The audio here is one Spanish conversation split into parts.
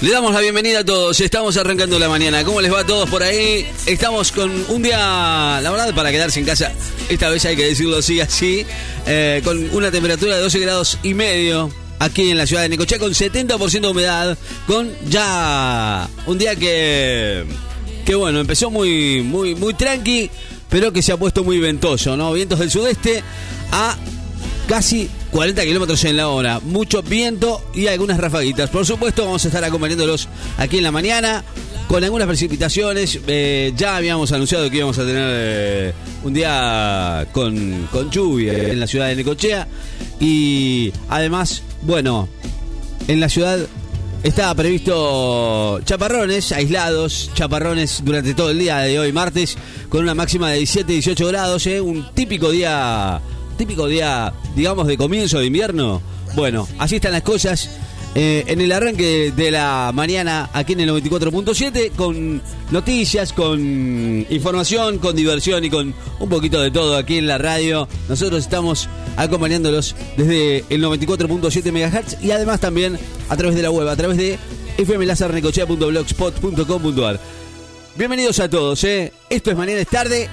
Le damos la bienvenida a todos, estamos arrancando la mañana. ¿Cómo les va a todos por ahí? Estamos con un día, la verdad, para quedarse en casa, esta vez hay que decirlo así, así, eh, con una temperatura de 12 grados y medio aquí en la ciudad de Necochea, con 70% de humedad, con ya un día que, que bueno, empezó muy, muy, muy tranqui, pero que se ha puesto muy ventoso, ¿no? Vientos del sudeste a casi 40 kilómetros en la hora. Mucho viento y algunas rafaguitas. Por supuesto, vamos a estar acompañándolos aquí en la mañana con algunas precipitaciones. Eh, ya habíamos anunciado que íbamos a tener eh, un día con, con lluvia en la ciudad de Necochea. Y además, bueno, en la ciudad estaba previsto chaparrones aislados, chaparrones durante todo el día de hoy, martes, con una máxima de 17-18 grados, eh, un típico día típico día, digamos, de comienzo de invierno. Bueno, así están las cosas. Eh, en el arranque de la mañana aquí en el 94.7 con noticias, con información, con diversión y con un poquito de todo aquí en la radio. Nosotros estamos acompañándolos desde el 94.7 MHz y además también a través de la web, a través de fmlazarnecochea.blogspot.com.ar. Bienvenidos a todos, ¿eh? esto es Mañana es tarde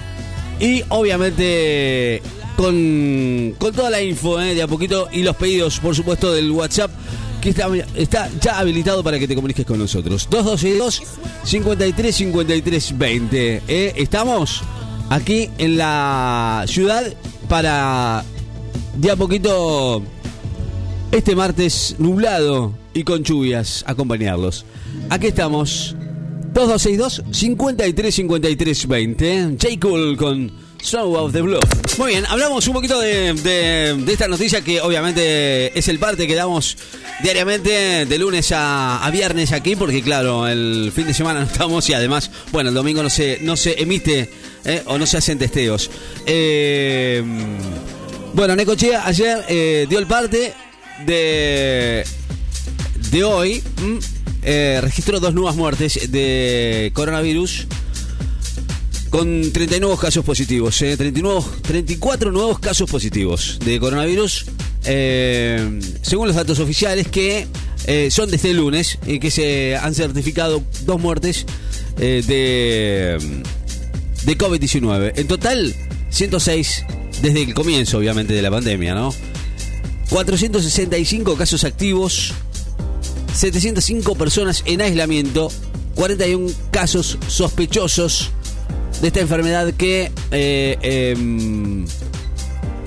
y obviamente con, con toda la info eh, de a poquito y los pedidos, por supuesto, del WhatsApp que está, está ya habilitado para que te comuniques con nosotros. 222 53 53 20. Estamos aquí en la ciudad para de a poquito este martes nublado y con lluvias acompañarlos. Aquí estamos. 2262 53 53 20. J. Cool con Show of the Blue. Muy bien, hablamos un poquito de, esta noticia que obviamente es el parte que damos diariamente de lunes a, viernes aquí, porque claro, el fin de semana no estamos y además, bueno, el domingo no se, no se emite eh, o no se hacen testeos. Eh, bueno, Necochea ayer eh, dio el parte de, de hoy, mm, registró dos nuevas muertes de coronavirus con 39 nuevos casos positivos, eh, 34 nuevos casos positivos de coronavirus, eh, según los datos oficiales que eh, son desde el lunes y que se han certificado dos muertes eh, de, de COVID-19. En total, 106 desde el comienzo, obviamente, de la pandemia, ¿no? 465 casos activos, 705 personas en aislamiento, 41 casos sospechosos de esta enfermedad que eh, em,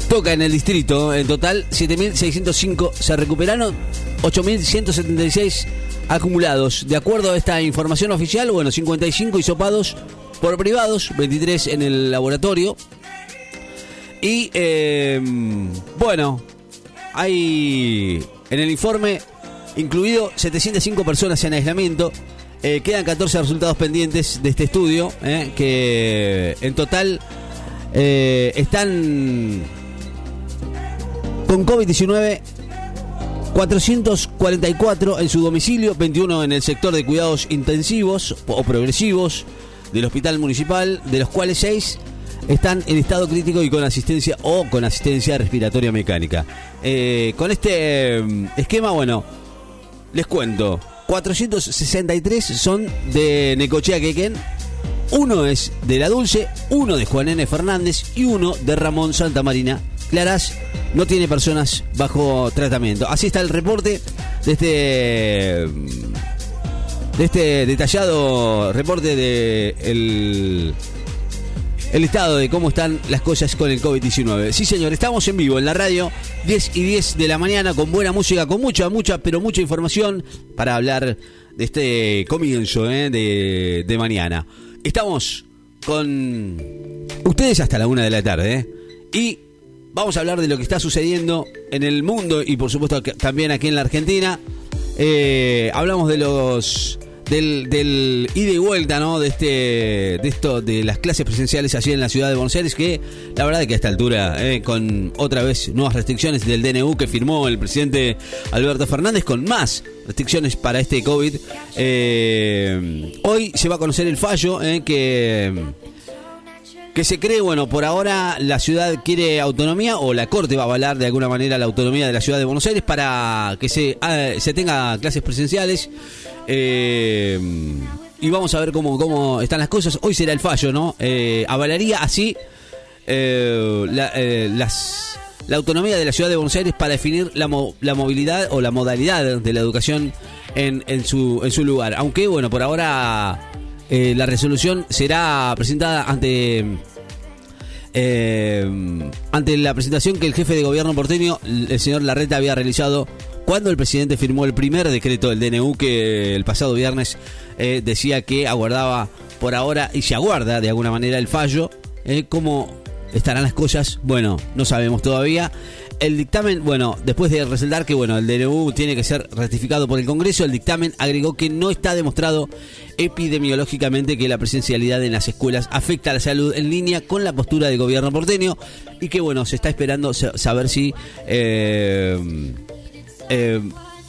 toca en el distrito. En total, 7.605 se recuperaron, 8.176 acumulados. De acuerdo a esta información oficial, bueno, 55 hisopados por privados, 23 en el laboratorio. Y em, bueno, hay en el informe incluido 705 personas en aislamiento, eh, quedan 14 resultados pendientes de este estudio, eh, que en total eh, están con COVID-19 444 en su domicilio, 21 en el sector de cuidados intensivos o progresivos del hospital municipal, de los cuales 6 están en estado crítico y con asistencia o con asistencia respiratoria mecánica. con este esquema, bueno, les cuento. 463 son de Necochea Quequén, uno es de La Dulce, uno de Juan N. Fernández y uno de Ramón Santa Marina. Claras no tiene personas bajo tratamiento. Así está el reporte de este de este detallado reporte de el estado de cómo están las cosas con el COVID-19. Sí, señor, estamos en vivo en la radio, 10 y 10 de la mañana, con buena música, con mucha, mucha, pero mucha información para hablar de este comienzo eh, de, de, mañana. Estamos con ustedes hasta la una de la tarde eh, y vamos a hablar de lo que está sucediendo en el mundo y por supuesto también aquí en la Argentina. Eh, hablamos de los del, del ida y vuelta, ¿no? De este, de esto, de las clases presenciales allí en la ciudad de Buenos Aires, que la verdad es que a esta altura, eh, con otra vez nuevas restricciones del DNU que firmó el presidente Alberto Fernández, con más restricciones para este COVID, eh, hoy se va a conocer el fallo eh, que que se cree, bueno, por ahora la ciudad quiere autonomía o la Corte va a avalar de alguna manera la autonomía de la ciudad de Buenos Aires para que se, ah, se tenga clases presenciales. Eh, y vamos a ver cómo, cómo están las cosas. Hoy será el fallo, ¿no? Eh, avalaría así eh, la, las, la autonomía de la ciudad de Buenos Aires para definir la, la movilidad o la modalidad de la educación en, en, su, en su lugar. Aunque, bueno, por ahora eh, la resolución será presentada ante eh, ante la presentación que el jefe de gobierno porteño, el señor Larreta, había realizado cuando el presidente firmó el primer decreto del DNU que el pasado viernes eh, decía que aguardaba por ahora y se aguarda de alguna manera el fallo. ¿Cómo estarán las cosas? Bueno, no sabemos todavía el dictamen, bueno, después de resaltar que bueno, el DNU tiene que ser ratificado por el Congreso, el dictamen agregó que no está demostrado epidemiológicamente que la presencialidad en las escuelas afecta a la salud en línea con la postura del gobierno porteño y que bueno, se está esperando saber si eh, eh,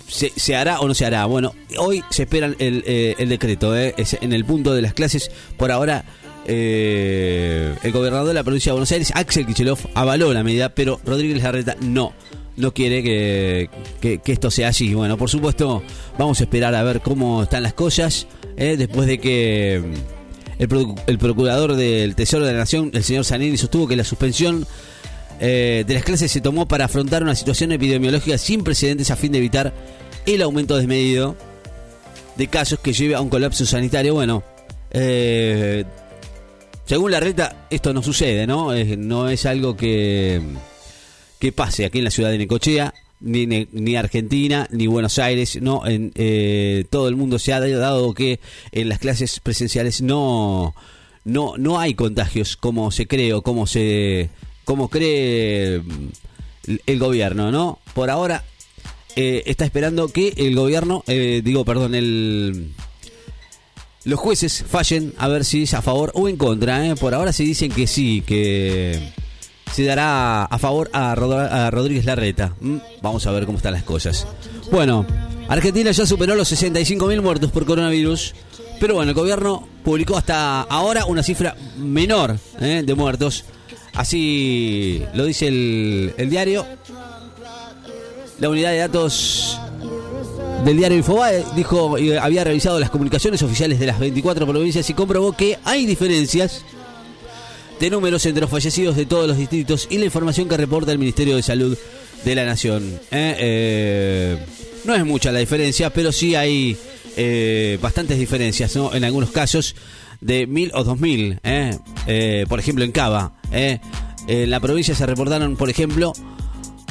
se, hará o no se hará. Bueno, hoy se espera el, eh, el decreto, en el punto de las clases, por ahora eh, el gobernador de la provincia de Buenos Aires, Axel Kicillof, avaló la medida, pero Rodríguez Larreta no. No quiere que, esto sea así. Bueno, por supuesto, vamos a esperar a ver cómo están las cosas. Eh, después de que el, procurador del Tesoro de la Nación, el señor Zanini, sostuvo que la suspensión eh, de las clases se tomó para afrontar una situación epidemiológica sin precedentes a fin de evitar el aumento desmedido de casos que lleve a un colapso sanitario. Bueno, eh, según la reta, esto no sucede, ¿no? no es algo que, que pase aquí en la ciudad de Necochea, ni, ni Argentina, ni Buenos Aires, no, en eh, todo el mundo se ha dado que en las clases presenciales no, no, no hay contagios como se cree o como se, como cree el gobierno, ¿no? Por ahora eh, está esperando que el gobierno, eh, digo, perdón, el los jueces fallen a ver si es a favor o en contra. ¿eh? Por ahora se dicen que sí, que se dará a favor a, Rodríguez Larreta. ¿Mm? Vamos a ver cómo están las cosas. Bueno, Argentina ya superó los 65.000 muertos por coronavirus. Pero bueno, el gobierno publicó hasta ahora una cifra menor ¿eh? de muertos. Así lo dice el, el diario. La unidad de datos del diario Infobae dijo había revisado las comunicaciones oficiales de las 24 provincias y comprobó que hay diferencias de números entre los fallecidos de todos los distritos y la información que reporta el Ministerio de Salud de la Nación. ¿eh? Eh, no es mucha la diferencia, pero sí hay eh, bastantes diferencias, ¿no? En algunos casos de mil o dos mil, por ejemplo en Cava. En la provincia se reportaron, por ejemplo,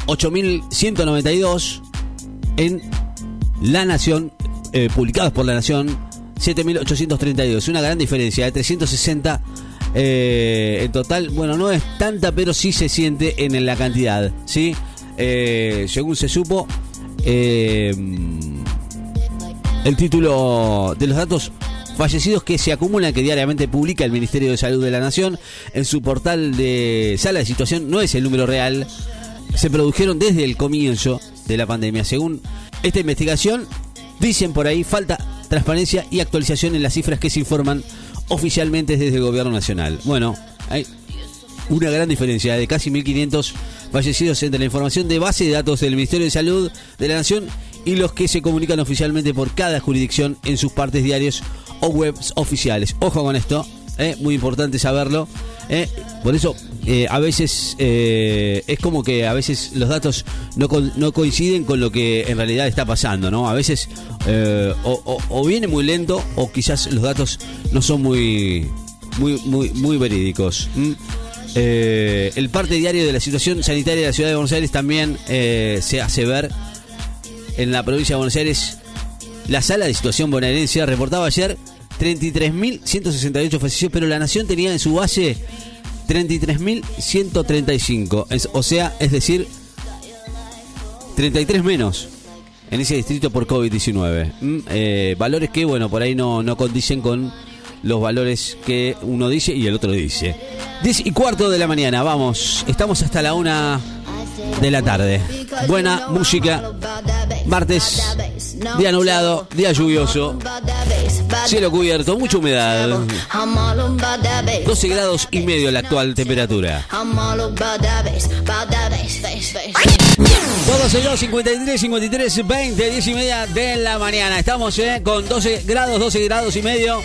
8.192 en la Nación, eh, publicados por La Nación, 7.832. Una gran diferencia de 360 eh, en total. Bueno, no es tanta, pero sí se siente en la cantidad. ¿sí? Eh, según se supo, el título de los datos fallecidos que se acumulan que diariamente publica el Ministerio de Salud de la Nación en su portal de sala de situación no es el número real. Se produjeron desde el comienzo de la pandemia. Según esta investigación, dicen por ahí, falta transparencia y actualización en las cifras que se informan oficialmente desde el gobierno nacional. Bueno, hay una gran diferencia de casi 1.500 fallecidos entre la información de base de datos del Ministerio de Salud de la Nación y los que se comunican oficialmente por cada jurisdicción en sus partes diarios o webs oficiales. Ojo con esto, ¿eh? muy importante saberlo. ¿eh? Por eso eh, a veces es como que a veces los datos no, no, coinciden con lo que en realidad está pasando, ¿no? A veces o, viene muy lento o quizás los datos no son muy muy muy muy verídicos. el parte diario de la situación sanitaria de la ciudad de Buenos Aires también se hace ver en la provincia de Buenos Aires. La sala de situación bonaerense reportaba ayer 33.168 fallecidos, pero la Nación tenía en su base 33.135. O sea, es decir, 33 menos en ese distrito por COVID-19. Mm, eh, valores que, bueno, por ahí no, no condicen con los valores que uno dice y el otro dice. 10 y cuarto de la mañana, vamos. Estamos hasta la una de la tarde. Buena música Martes, día nublado, día lluvioso, cielo cubierto, mucha humedad. 12 grados y medio la actual temperatura. Todos ellos 53, 53, 20, 10 y media de la mañana. Estamos eh, con 12 grados, 12 grados y medio.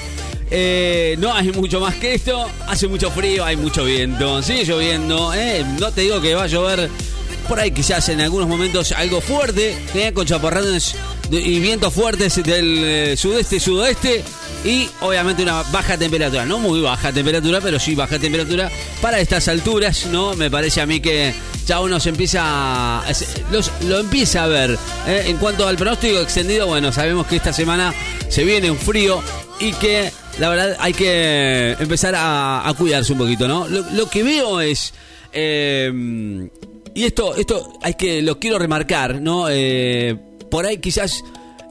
Eh, no hay mucho más que esto. Hace mucho frío, hay mucho viento. Sigue lloviendo. Eh. No te digo que va a llover por ahí quizás en algunos momentos algo fuerte, eh, con chaparrones y vientos fuertes del eh, sudeste sudoeste y obviamente una baja temperatura, no muy baja temperatura, pero sí baja temperatura para estas alturas, ¿no? Me parece a mí que ya uno se empieza a, lo empieza a ver. ¿eh? En cuanto al pronóstico extendido, bueno, sabemos que esta semana se viene un frío y que la verdad hay que empezar a, cuidarse un poquito, ¿no? Lo, que veo es eh, y esto, esto hay que, lo quiero remarcar, ¿no? Eh, por ahí quizás,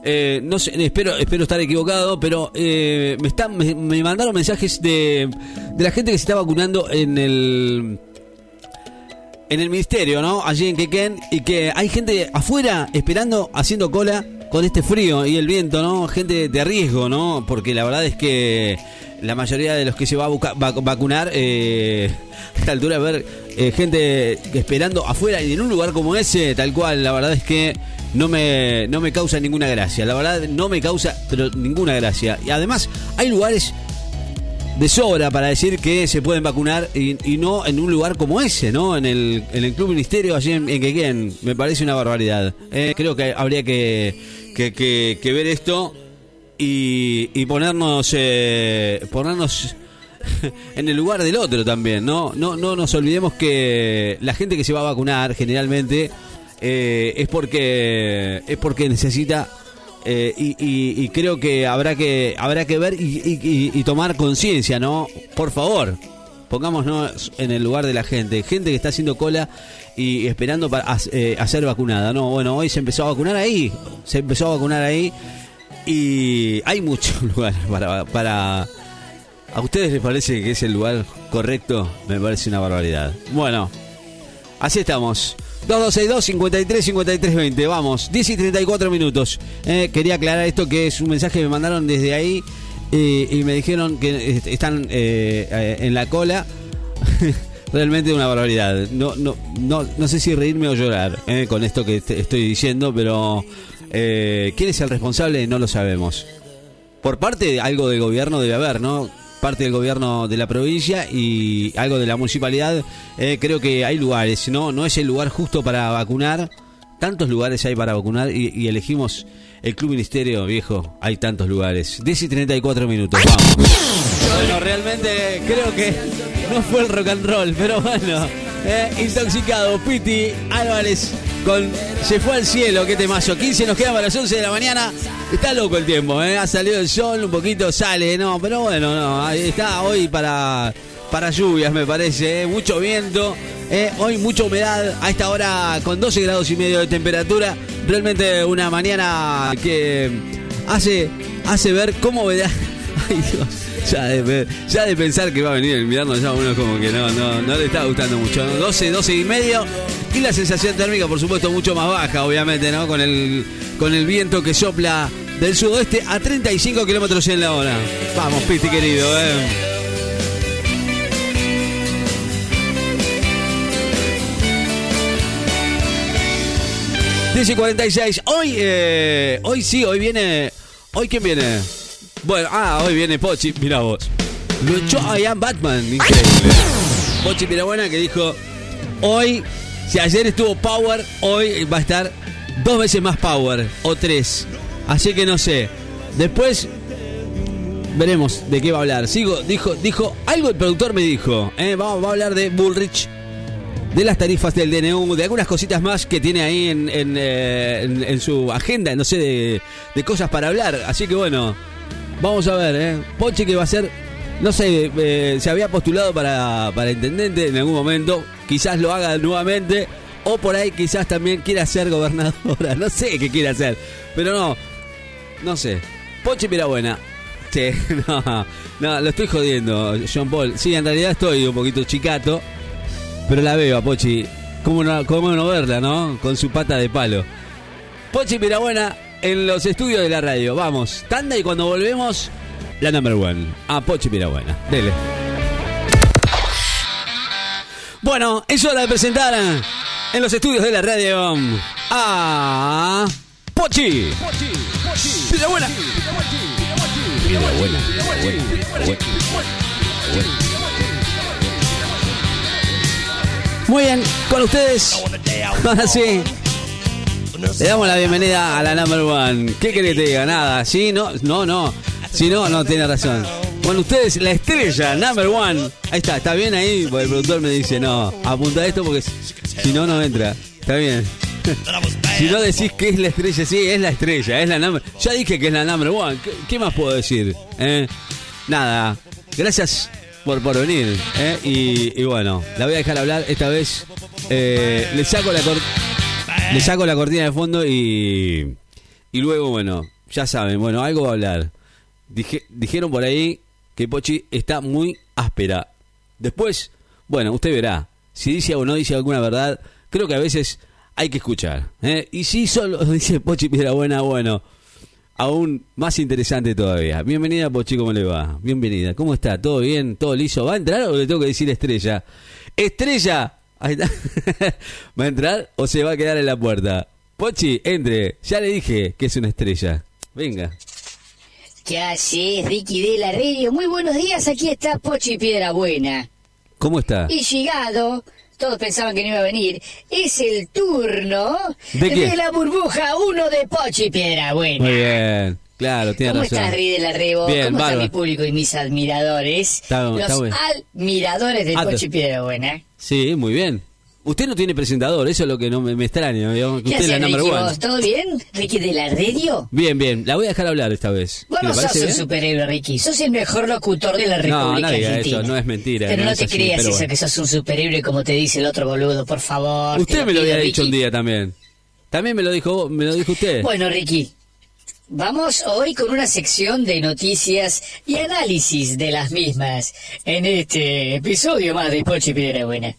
eh, no sé, espero, espero estar equivocado, pero eh, me, están, me, mandaron mensajes de, de la gente que se está vacunando en el en el ministerio, ¿no? Allí en Quequén, y que hay gente afuera esperando, haciendo cola con este frío y el viento, ¿no? Gente de riesgo, ¿no? Porque la verdad es que la mayoría de los que se va a vacunar, eh, a esta altura, a ver eh, gente esperando afuera y en un lugar como ese, tal cual, la verdad es que no me, no me causa ninguna gracia. La verdad no me causa ninguna gracia. Y además hay lugares de sobra para decir que se pueden vacunar y, no en un lugar como ese, ¿no? En el, en el Club Ministerio, allí en, en Me parece una barbaridad. Eh, creo que habría que, que, ver esto y, y ponernos, eh, ponernos en el lugar del otro también, ¿no? No, no nos olvidemos que la gente que se va a vacunar generalmente eh, es porque es porque necesita eh, y, creo que habrá que habrá que ver y, tomar conciencia, ¿no? Por favor, pongámonos en el lugar de la gente, gente que está haciendo cola y esperando para eh, ser vacunada, ¿no? Bueno, hoy se empezó a vacunar ahí, se empezó a vacunar ahí y hay muchos lugares para, para ¿A ustedes les parece que es el lugar correcto? Me parece una barbaridad. Bueno, así estamos. 2262 53 53 20. Vamos, 10 y 34 minutos. Eh, quería aclarar esto que es un mensaje que me mandaron desde ahí eh, y me dijeron que están eh, en la cola. Realmente una barbaridad. No, no, no, no sé si reírme o llorar con esto que estoy diciendo, pero quién es el responsable no lo sabemos. Por parte de algo del gobierno debe haber, ¿no? Parte del gobierno de la provincia y algo de la municipalidad. Eh, creo que hay lugares, ¿no? No es el lugar justo para vacunar. Tantos lugares hay para vacunar y, elegimos el Club Ministerio, viejo. Hay tantos lugares. 10 y 34 minutos, vamos. Bueno, realmente creo que no fue el rock and roll, pero bueno. Eh, intoxicado, Piti Álvarez Se fue al cielo, qué temazo. 15 nos quedan para las 11 de la mañana. Está loco el tiempo, ¿eh? ha salido el sol, un poquito sale, no, pero bueno, no, está hoy para, para lluvias, me parece, ¿eh? mucho viento, ¿eh? hoy mucha humedad, a esta hora con 12 grados y medio de temperatura, realmente una mañana que hace, hace ver cómo verá. Ay Dios ya de, ya de pensar que va a venir el invierno, ya uno como que no, no, no le está gustando mucho. 12, 12 y medio. Y la sensación térmica, por supuesto, mucho más baja, obviamente, ¿no? Con el, con el viento que sopla del sudoeste a 35 kilómetros en la hora. Vamos, Piti querido, eh. Dice 46. Hoy, eh, hoy sí, hoy viene. ¿Hoy quién viene? Bueno, ah, hoy viene Pochi, mira vos. Lo echó a Ian Batman, increíble. Pochi buena que dijo, hoy, si ayer estuvo Power, hoy va a estar dos veces más Power, o tres. Así que no sé. Después veremos de qué va a hablar. Sigo, dijo, dijo, algo el productor me dijo, eh, vamos, a hablar de Bullrich, de las tarifas del DNU, de algunas cositas más que tiene ahí en, en, eh, su agenda, no sé, de, de cosas para hablar. Así que bueno, Vamos a ver, ¿eh? Pochi que va a ser, no sé, eh, se había postulado para, para intendente en algún momento, quizás lo haga nuevamente, o por ahí quizás también quiera ser gobernadora, no sé qué quiere hacer, pero no, no sé. Pochi buena. Sí, no, no, lo estoy jodiendo, John Paul. Sí, en realidad estoy un poquito chicato, pero la veo a Pochi. ¿Cómo no, cómo no verla, no? Con su pata de palo. Pochi Pirabuena en los estudios de la radio. Vamos, tanda y cuando volvemos, la number one. A Pochi Pirabuena. Dele. Bueno, es hora de presentar en los estudios de la radio a Pochi. Pirabuena. Pirabuena. Muy bien, con ustedes. Ahora sí. Le damos la bienvenida a la number one. ¿Qué querés que te diga? Nada. ¿Sí? No, no, no. Si no, no tiene razón. Bueno, ustedes, la estrella, number one. Ahí está, está bien ahí. Porque el productor me dice, no, apunta esto porque si no, no entra. Está bien. si no decís que es la estrella, sí, es la estrella, es la number. Ya dije que es la number one. ¿Qué, más puedo decir? ¿Eh? Nada. Gracias por, por venir. ¿eh? Y, bueno, la voy a dejar hablar esta vez. Eh, le saco la le saco la cortina de fondo y y luego bueno, ya saben, bueno, algo va a hablar. Dije, dijeron por ahí que Pochi está muy áspera. Después, bueno, usted verá. Si dice o no dice alguna verdad, creo que a veces hay que escuchar. ¿eh? Y si solo dice Pochi Piedra Buena, bueno, aún más interesante todavía. Bienvenida, Pochi, ¿cómo le va? Bienvenida. ¿Cómo está? ¿Todo bien? ¿Todo liso? ¿Va a entrar o le tengo que decir estrella? Estrella, ahí está. ¿Va a entrar o se va a quedar en la puerta? Pochi, entre. Ya le dije que es una estrella. Venga. ¿Qué haces, Ricky de la radio? Muy buenos días, aquí está Pochi Piedra Buena. ¿Cómo está? Y llegado, todos pensaban que no iba a venir, es el turno ¿De, la burbuja 1 de Pochi Piedra Buena. Muy bien. Claro, tiene ¿Cómo razón. estás, Ri de la Rebo? Bien, ¿Cómo está mi público y mis admiradores? Está- Los está bueno. admiradores de Pochi Piedra Buena. Sí, muy bien. Usted no tiene presentador, eso es lo que no me, me extraña. digamos, que ¿Qué usted es la number Ricky, one. vos? ¿Todo bien? Ricky de la radio. Bien, bien. La voy a dejar hablar esta vez. Vos ¿Le no sos un superhéroe, Ricky. Sos el mejor locutor de la No, República no diga Argentina. eso, no es mentira, Pero no no, te así, creas eso bueno. que sos un superhéroe como te dice el otro boludo, por favor. te Usted me lo había dicho un día también. También me lo dijo, me lo dijo usted. Bueno, Ricky, vamos hoy con una sección de noticias y análisis de las mismas en este episodio más de Pochi Piedrabuena.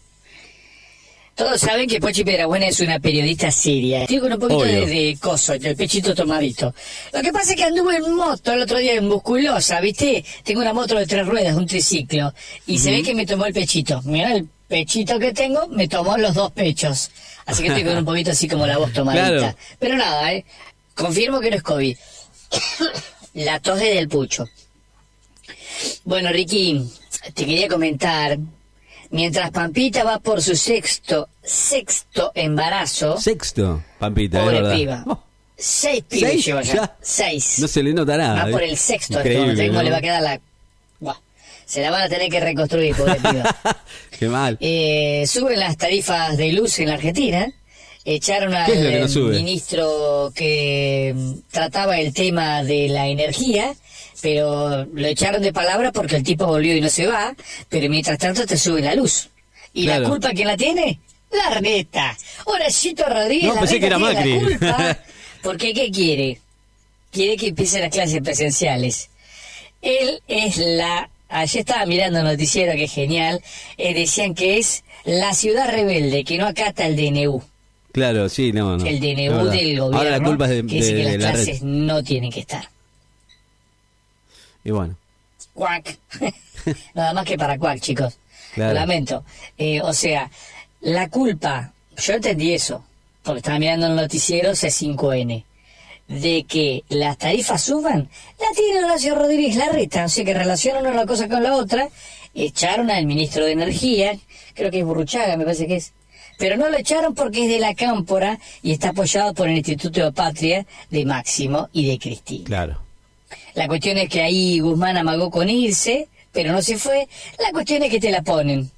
Todos saben que Pochi Piedrabuena es una periodista seria. Estoy con un poquito de, de coso, el pechito tomadito. Lo que pasa es que anduve en moto el otro día en Musculosa, ¿viste? Tengo una moto de tres ruedas, un triciclo, y se ve que me tomó el pechito. Mira el pechito que tengo, me tomó los dos pechos. Así que estoy con un poquito así como la voz tomadita. Claro. Pero nada, ¿eh? Confirmo que no es COVID. La tos es del pucho. Bueno, Ricky, te quería comentar. Mientras Pampita va por su sexto, sexto embarazo, Sexto, Pampita, pobre verdad. piba. Oh, Seis pibes ¿Seis? lleva ya. Ya. Seis. no se le nota nada. va por ¿eh? el sexto. Increíble, momento. ¿Cómo ¿no? le va a quedar la... Buah, se la van a tener que reconstruir, pobre piba. Qué mal. Eh, suben las tarifas de luz en la Argentina. Echaron al ¿Qué es lo que eh, ministro que mm, trataba el tema de la energía, pero lo echaron de palabra porque el tipo volvió y no se va, pero mientras tanto te sube la luz. ¿Y la culpa quién la tiene? La reta. Horacito Rodríguez, No, pensé que era Macri. la culpa. Porque ¿qué quiere? Quiere que empiecen las clases presenciales. Él es la... Ayer estaba mirando un noticiero que es genial. eh, decían que es la ciudad rebelde, que no acata el DNU. Claro, sí, no, no. el DNU del gobierno. Ahora la culpa es de, que dice de- que las la clases red. no tienen que estar. Y bueno, Cuac. Nada más que para cuac, chicos. Claro. Lo lamento. Eh, o sea, la culpa, yo entendí eso, porque estaba mirando el noticiero C5N, de que las tarifas suban, la tiene Horacio Rodríguez Larreta, o sea que relacionan una cosa con la otra, echaron al ministro de Energía, creo que es Burruchaga, me parece que es, pero no lo echaron porque es de la Cámpora y está apoyado por el Instituto de Patria de Máximo y de Cristina. claro. La cuestión es que ahí Guzmán amagó con irse, pero no se fue. La cuestión es que te la ponen.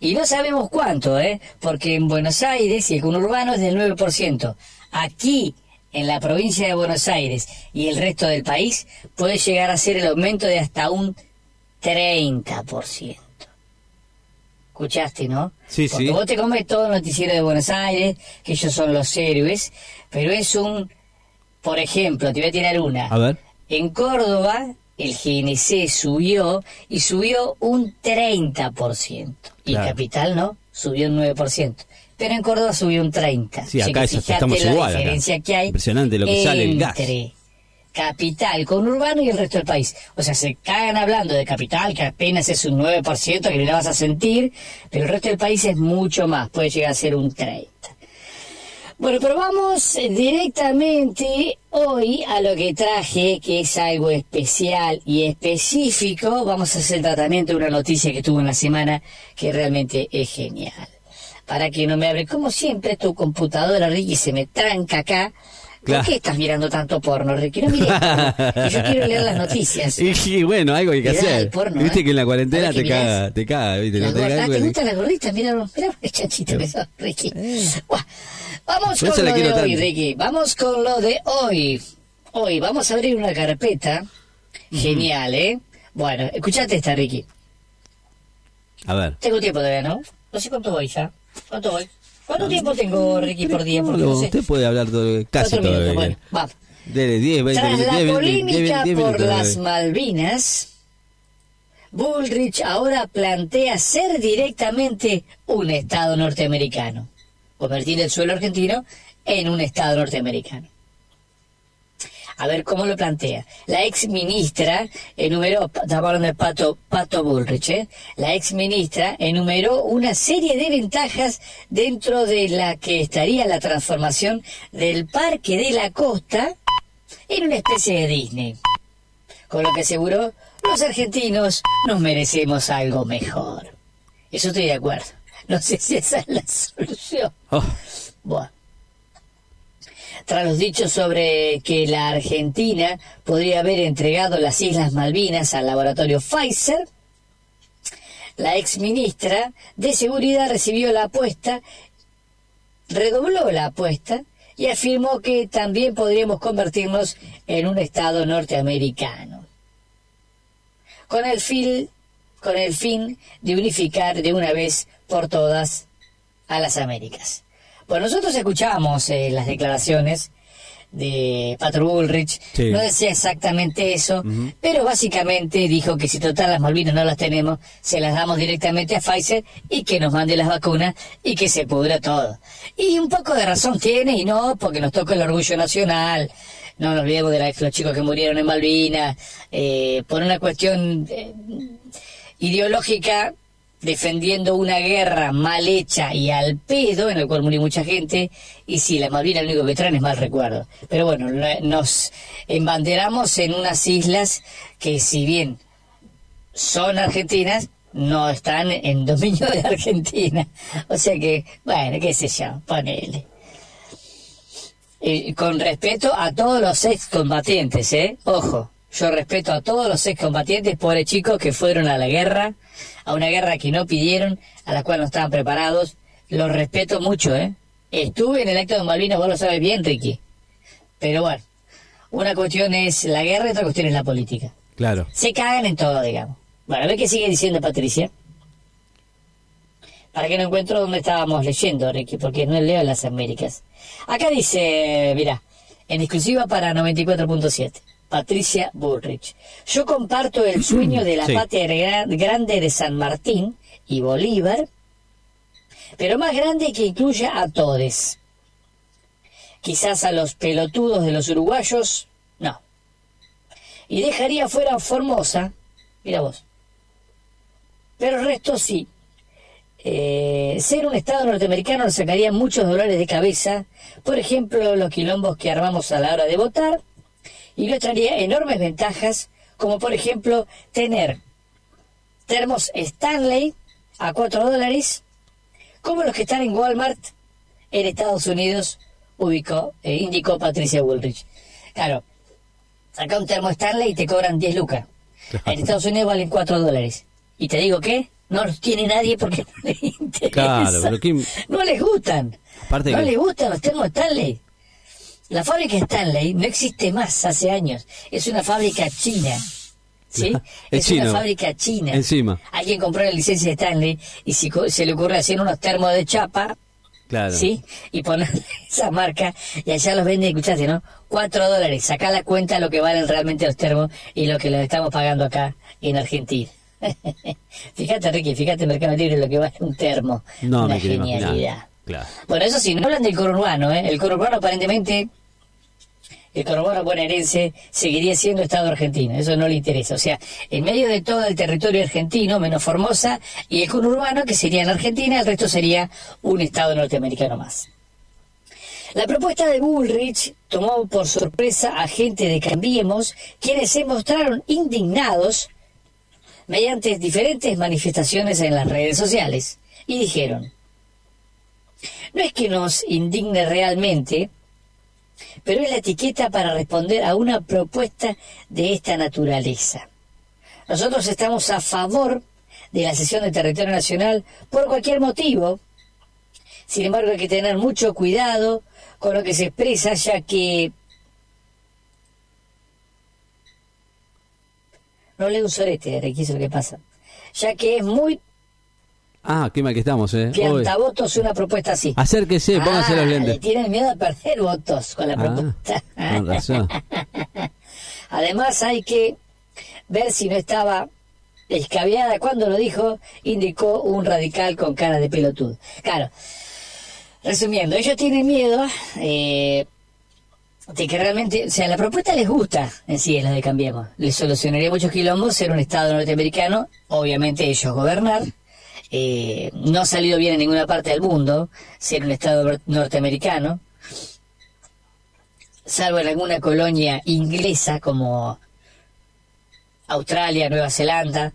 Y no sabemos cuánto, ¿eh? Porque en Buenos Aires y el conurbano es del 9%. Aquí, en la provincia de Buenos Aires y el resto del país, puede llegar a ser el aumento de hasta un 30%. ¿Escuchaste, no? Sí, Porque sí. vos te comes todo el noticiero de Buenos Aires, que ellos son los héroes, pero es un... Por ejemplo, te voy a tirar una. A ver. En Córdoba el GNC subió y subió un 30%. Y Claro. Capital no, subió un 9%. Pero en Córdoba subió un 30%. Sí, acá es- fíjate estamos la igual acá. diferencia que hay Impresionante lo que sale el gas. Capital con Urbano y el resto del país. O sea, se cagan hablando de Capital, que apenas es un 9%, que ni la vas a sentir, pero el resto del país es mucho más, puede llegar a ser un 30%. Bueno, pero vamos directamente hoy a lo que traje, que es algo especial y específico. Vamos a hacer tratamiento de una noticia que tuvo en la semana que realmente es genial. Para que no me abre, como siempre, tu computadora, Ricky, se me tranca acá. Claro. ¿Por qué estás mirando tanto porno, Ricky? No mires porno, yo quiero leer las noticias. Y, y bueno, algo hay que Mirá hacer. porno, Viste ¿eh? que en la cuarentena qué te caga, te caga, ¿viste? Las No te gordas, caga, ¿te gustan las gorditas? Mira, mira el chanchito que sos, Ricky. Buah. Vamos con la lo de quiero hoy. Ricky. Vamos con lo de hoy. Hoy vamos a abrir una carpeta. Genial, ¿eh? Bueno, escuchate esta, Ricky. A ver. Tengo tiempo todavía, ¿no? No sé cuánto voy ya. ¿Cuánto voy? ¿Cuánto tiempo tengo, Ricky, por día? Porque No, sé. usted puede hablar todo, casi todo. minutos, eh, bueno, vamos. Dele 10, 20 Tras la 10, 20, polémica 10, 10 por las. Malvinas, Bullrich ahora plantea ser directamente un Estado norteamericano, convertir el suelo argentino en un Estado norteamericano. A ver cómo lo plantea. La ex ministra enumeró, estamos hablando de Pato, Pato Bullrich, ¿eh? la ex ministra enumeró una serie de ventajas dentro de la que estaría la transformación del Parque de la Costa en una especie de Disney. Con lo que aseguró, los argentinos nos merecemos algo mejor. Eso estoy de acuerdo. No sé si esa es la solución. Oh, Buah. Tras los dichos sobre que la Argentina podría haber entregado las Islas Malvinas al laboratorio Pfizer, la ex ministra de Seguridad recibió la apuesta, redobló la apuesta y afirmó que también podríamos convertirnos en un Estado norteamericano. Con el fin, con el fin de unificar de una vez por todas a las Américas. Bueno, nosotros escuchamos eh, las declaraciones de Pato Bullrich, Sí. no decía exactamente eso, pero básicamente dijo que si total las Malvinas no las tenemos, se las damos directamente a Pfizer y que nos mande las vacunas y que se pudra todo. Y un poco de razón tiene y no, porque nos toca el orgullo nacional, no nos olvidemos de los chicos que murieron en Malvinas, eh, por una cuestión eh, ideológica defendiendo una guerra mal hecha y al pedo, en el cual murió mucha gente, y sí, la Malvinas lo único que traen es mal recuerdo. Pero bueno, nos embanderamos en unas islas que si bien son argentinas, no están en dominio de Argentina. O sea que, bueno, qué sé yo, ponele. Eh, con respeto a todos los excombatientes, ¿eh? Ojo, yo respeto a todos los excombatientes, pobres chicos que fueron a la guerra, a una guerra que no pidieron, a la cual no estaban preparados. Los respeto mucho, ¿eh? Estuve en el acto de Malvinas, vos lo sabes bien, Ricky. Pero bueno, una cuestión es la guerra y otra cuestión es la política. claro. Se cagan en todo, digamos. Bueno, a ver qué sigue diciendo Patricia. Para que no encuentro dónde estábamos leyendo, Ricky, porque no leo en las Américas. Acá dice, mira, en exclusiva para 94.7, Patricia Bullrich. Yo comparto el sueño de la Sí. patria gra- grande de San Martín y Bolívar, pero más grande que incluya a todes. Quizás a los pelotudos de los uruguayos, no. Y dejaría fuera a Formosa, mira vos. Pero el resto sí. Eh, ser un Estado norteamericano nos sacaría muchos dolores de cabeza, por ejemplo, los quilombos que armamos a la hora de votar, y nos traería enormes ventajas, como por ejemplo tener termos Stanley a 4 dólares, como los que están en Walmart en Estados Unidos, ubicó, eh, indicó Patricia Woolrich. Claro, saca un termo Stanley y te cobran 10 lucas. En Estados Unidos valen 4 dólares. Y te digo que no los tiene nadie porque no les interesa. Claro, pero ¿quién- No les gustan. Aparte no que- les gustan los termos Stanley. La fábrica Stanley no existe más hace años. Es una fábrica china. ¿Sí? Es Es, una fábrica china. Encima. Alguien compró la licencia de Stanley y si se le ocurre hacer unos termos de chapa, Claro. ¿Sí? Y poner esa marca y allá los venden, escuchaste, ¿no? Cuatro dólares. Sacá la cuenta lo que valen realmente los termos y lo que los estamos pagando acá en Argentina. fíjate, Ricky, fíjate Mercado Libre lo que vale un termo. No Una me genialidad. Bueno, eso sí, no hablan del conurbano, ¿eh? El conurbano aparentemente, el conurbano bonaerense seguiría siendo Estado argentino, eso no le interesa. O sea, en medio de todo el territorio argentino, menos Formosa, y el conurbano, que sería en Argentina, el resto sería un Estado norteamericano más. La propuesta de Bullrich tomó por sorpresa a gente de Cambiemos, quienes se mostraron indignados mediante diferentes manifestaciones en las redes sociales, y dijeron, no es que nos indigne realmente, pero es la etiqueta para responder a una propuesta de esta naturaleza. Nosotros estamos a favor de la cesión del territorio nacional por cualquier motivo. Sin embargo, hay que tener mucho cuidado con lo que se expresa, ya que... No leo un sorete, eso es que pasa. Ya que es muy Ah, qué mal que estamos, ¿eh? Piantavotos una propuesta así. Acérquese, póngase Ah, los le lentes. tienen miedo a perder votos con la Ah, propuesta. con razón. Además hay que ver si no estaba escabeada cuando lo dijo, indicó un radical con cara de pelotudo. Claro, resumiendo, ellos tienen miedo eh, de que realmente, o sea, la propuesta les gusta en sí, es la de Cambiemos. Les solucionaría muchos quilombos ser un Estado norteamericano, obviamente ellos gobernar. Eh, no ha salido bien en ninguna parte del mundo ser un Estado nor- norteamericano salvo en alguna colonia inglesa como Australia, Nueva Zelanda.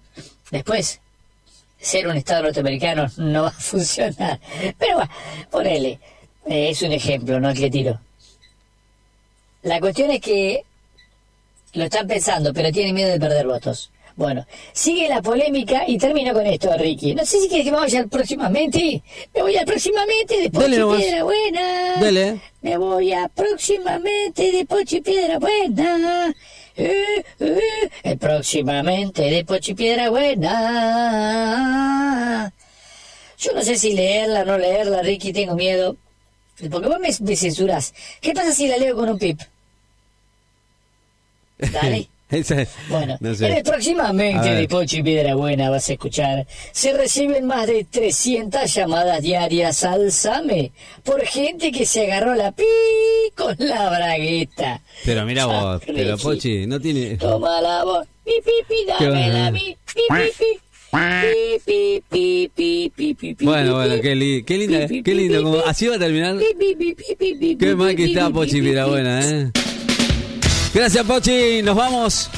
Después, ser un Estado norteamericano no va a funcionar. Pero bueno, ponele, eh, es un ejemplo, ¿no? Que tiro. La cuestión es que lo están pensando, pero tienen miedo de perder votos. Bueno, sigue la polémica y termino con esto, Ricky. No sé si quieres que me vaya próximamente. Me voy al próximamente de Pochi. Piedra Buena. Dale. Me voy a próximamente de Pochi Piedra Buena. Eh, eh, próximamente de Pochi Piedra Buena. Yo no sé si leerla o no leerla, Ricky, tengo miedo. Porque vos me, me censurás. ¿Qué pasa si la leo con un pip? Dale. Bueno, no en sé. el próximamente de Pochi Piedra Buena vas a escuchar. Se reciben más de 300 llamadas diarias al SAME por gente que se agarró la pi con la bragueta. Pero mira vos, pero Pochi, no tiene... Toma la voz. Pi, pi, pi, Qué dámela a bueno. mí. Pi, pi, pi. Pi, pi, pi, pi, pi, pi, pi, Bueno, bueno, qué, li- qué linda, qué lindo. Como, así va a terminar. Pi, pi, pi, pi, pi, pi, Qué mal que está Pochi pi, pi, Piedra pi. Buena, ¿eh? Gracias, Pochi. Nos vamos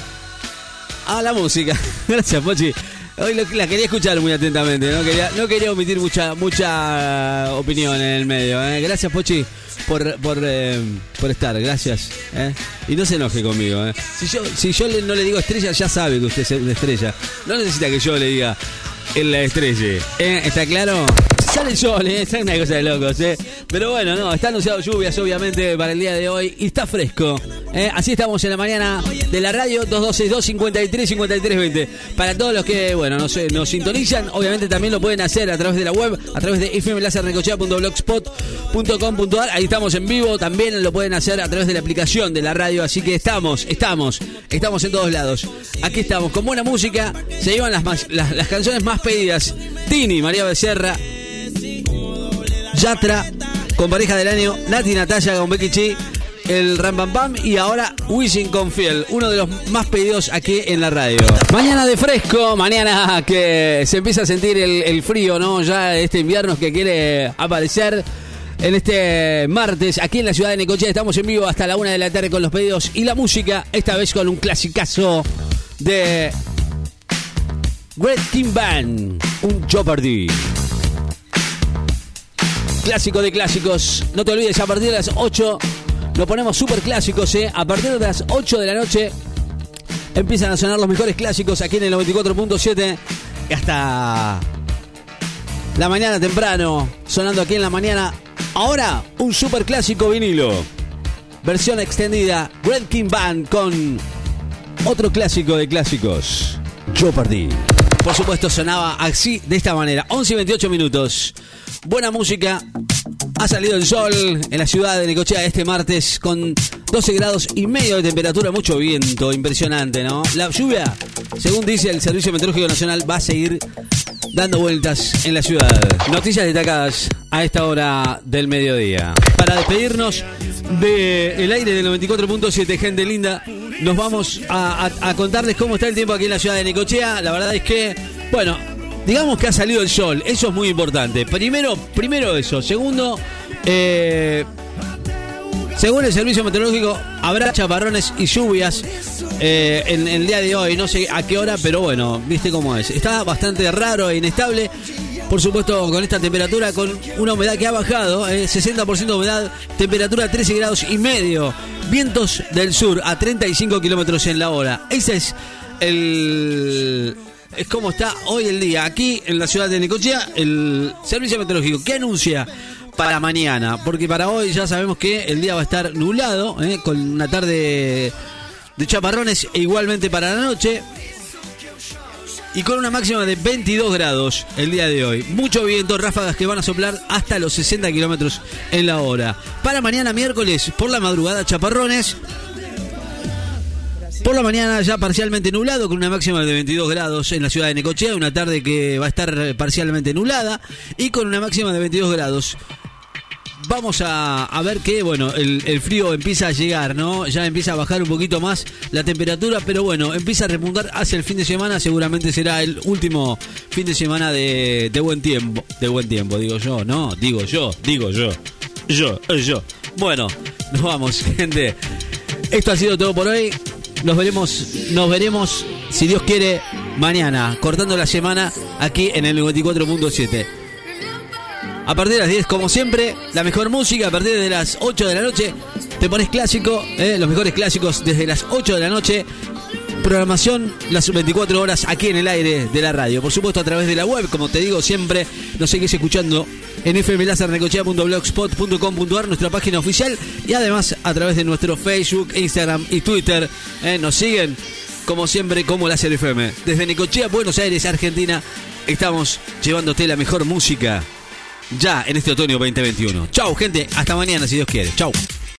a la música. Gracias, Pochi. Hoy la quería escuchar muy atentamente, no quería, no quería omitir mucha mucha opinión en el medio. ¿eh? Gracias, Pochi, por por, eh, por estar. Gracias. ¿eh? Y no se enoje conmigo. ¿eh? Si yo si yo no le digo estrella, ya sabe que usted es una estrella. No necesita que yo le diga en la estrella. ¿eh? ¿Está claro? Sale el sol, ¿eh? es una cosa de locos. ¿eh? Pero bueno, no, está anunciado lluvias obviamente para el día de hoy y está fresco. ¿eh? Así estamos en la mañana de la radio 2262 53 53 20. Para todos los que, bueno, nos, nos sintonizan, obviamente también lo pueden hacer a través de la web, a través de fmlasernecochea.blogspot.com.ar. Ahí estamos en vivo, también lo pueden hacer a través de la aplicación de la radio. Así que estamos, estamos, estamos en todos lados. Aquí estamos con buena música. Se llevan las, las, las canciones más pedidas. Tini, María Becerra, Yatra con pareja del año, Nati Natalia con Becky Chi, el Ram Bam Bam y ahora Wisin con Fiel, uno de los más pedidos aquí en la radio. Mañana de fresco, mañana que se empieza a sentir el, el frío, ¿no? Ya este invierno que quiere aparecer. En este martes, aquí en la ciudad de Necochea, estamos en vivo hasta la una de la tarde con los pedidos y la música, esta vez con un clasicazo de Great Team Band, un Jeopardy. Clásico de clásicos. No te olvides, a partir de las 8 lo ponemos super clásicos, ¿eh? A partir de las 8 de la noche empiezan a sonar los mejores clásicos aquí en el 94.7 y hasta la mañana temprano, sonando aquí en la mañana. Ahora, un super clásico vinilo. Versión extendida, Red King Band con otro clásico de clásicos, Jeopardy. Por supuesto, sonaba así, de esta manera. 11 y 28 minutos. Buena música, Ha salido el sol en la ciudad de Necochea este martes con 12 grados y medio de temperatura, mucho viento, impresionante, ¿no? La lluvia, según dice el Servicio Meteorológico Nacional, va a seguir dando vueltas en la ciudad. Noticias destacadas a esta hora del mediodía. Para despedirnos del aire del 94.7, gente linda, nos vamos a, contarles cómo está el tiempo aquí en la ciudad de Necochea. La verdad es que, bueno, digamos que ha salido el sol, eso es muy importante. Primero, primero eso. Segundo, eh, según el servicio meteorológico, habrá chaparrones y lluvias eh, en, el día de hoy. No sé a qué hora, pero bueno, viste cómo es. Está bastante raro e inestable. Por supuesto, con esta temperatura, con una humedad que ha bajado, 60% eh, de humedad, temperatura 13 grados y medio, vientos del sur a 35 kilómetros en la hora. Ese es el, es como está hoy el día. Aquí en la ciudad de Necochea, el servicio meteorológico que anuncia para mañana, porque para hoy ya sabemos que el día va a estar nublado, ¿eh? con una tarde de chaparrones e igualmente para la noche. Y con una máxima de 22 grados el día de hoy. Mucho viento, ráfagas que van a soplar hasta los 60 kilómetros en la hora. Para mañana miércoles, por la madrugada, chaparrones por la mañana ya parcialmente nublado, con una máxima de 22 grados en la ciudad de Necochea, una tarde que va a estar parcialmente nublada y con una máxima de 22 grados. Vamos a, ver que, bueno, el, frío empieza a llegar, ¿no? Ya empieza a bajar un poquito más la temperatura, pero bueno, empieza a repuntar hacia el fin de semana, seguramente será el último fin de semana de, de buen tiempo. De buen tiempo, digo yo, ¿no? Digo yo, digo yo. Yo, yo. Bueno, nos vamos, gente. Esto ha sido todo por hoy. Nos veremos, nos veremos, si Dios quiere, mañana, cortando la semana aquí en el 94.7. A partir de las 10, como siempre, la mejor música. A partir de las 8 de la noche, te pones clásico, eh, los mejores clásicos desde las 8 de la noche. Programación las 24 horas aquí en el aire de la radio. Por supuesto, a través de la web, como te digo siempre, nos seguís escuchando en fmlazarnecochea.blogspot.com.ar, nuestra página oficial, y además a través de nuestro Facebook, Instagram y Twitter. Eh, nos siguen, como siempre, como Láser FM. Desde Necochea, Buenos Aires, Argentina, estamos llevándote la mejor música ya en este otoño 2021. Chau, gente. Hasta mañana, si Dios quiere. Chau.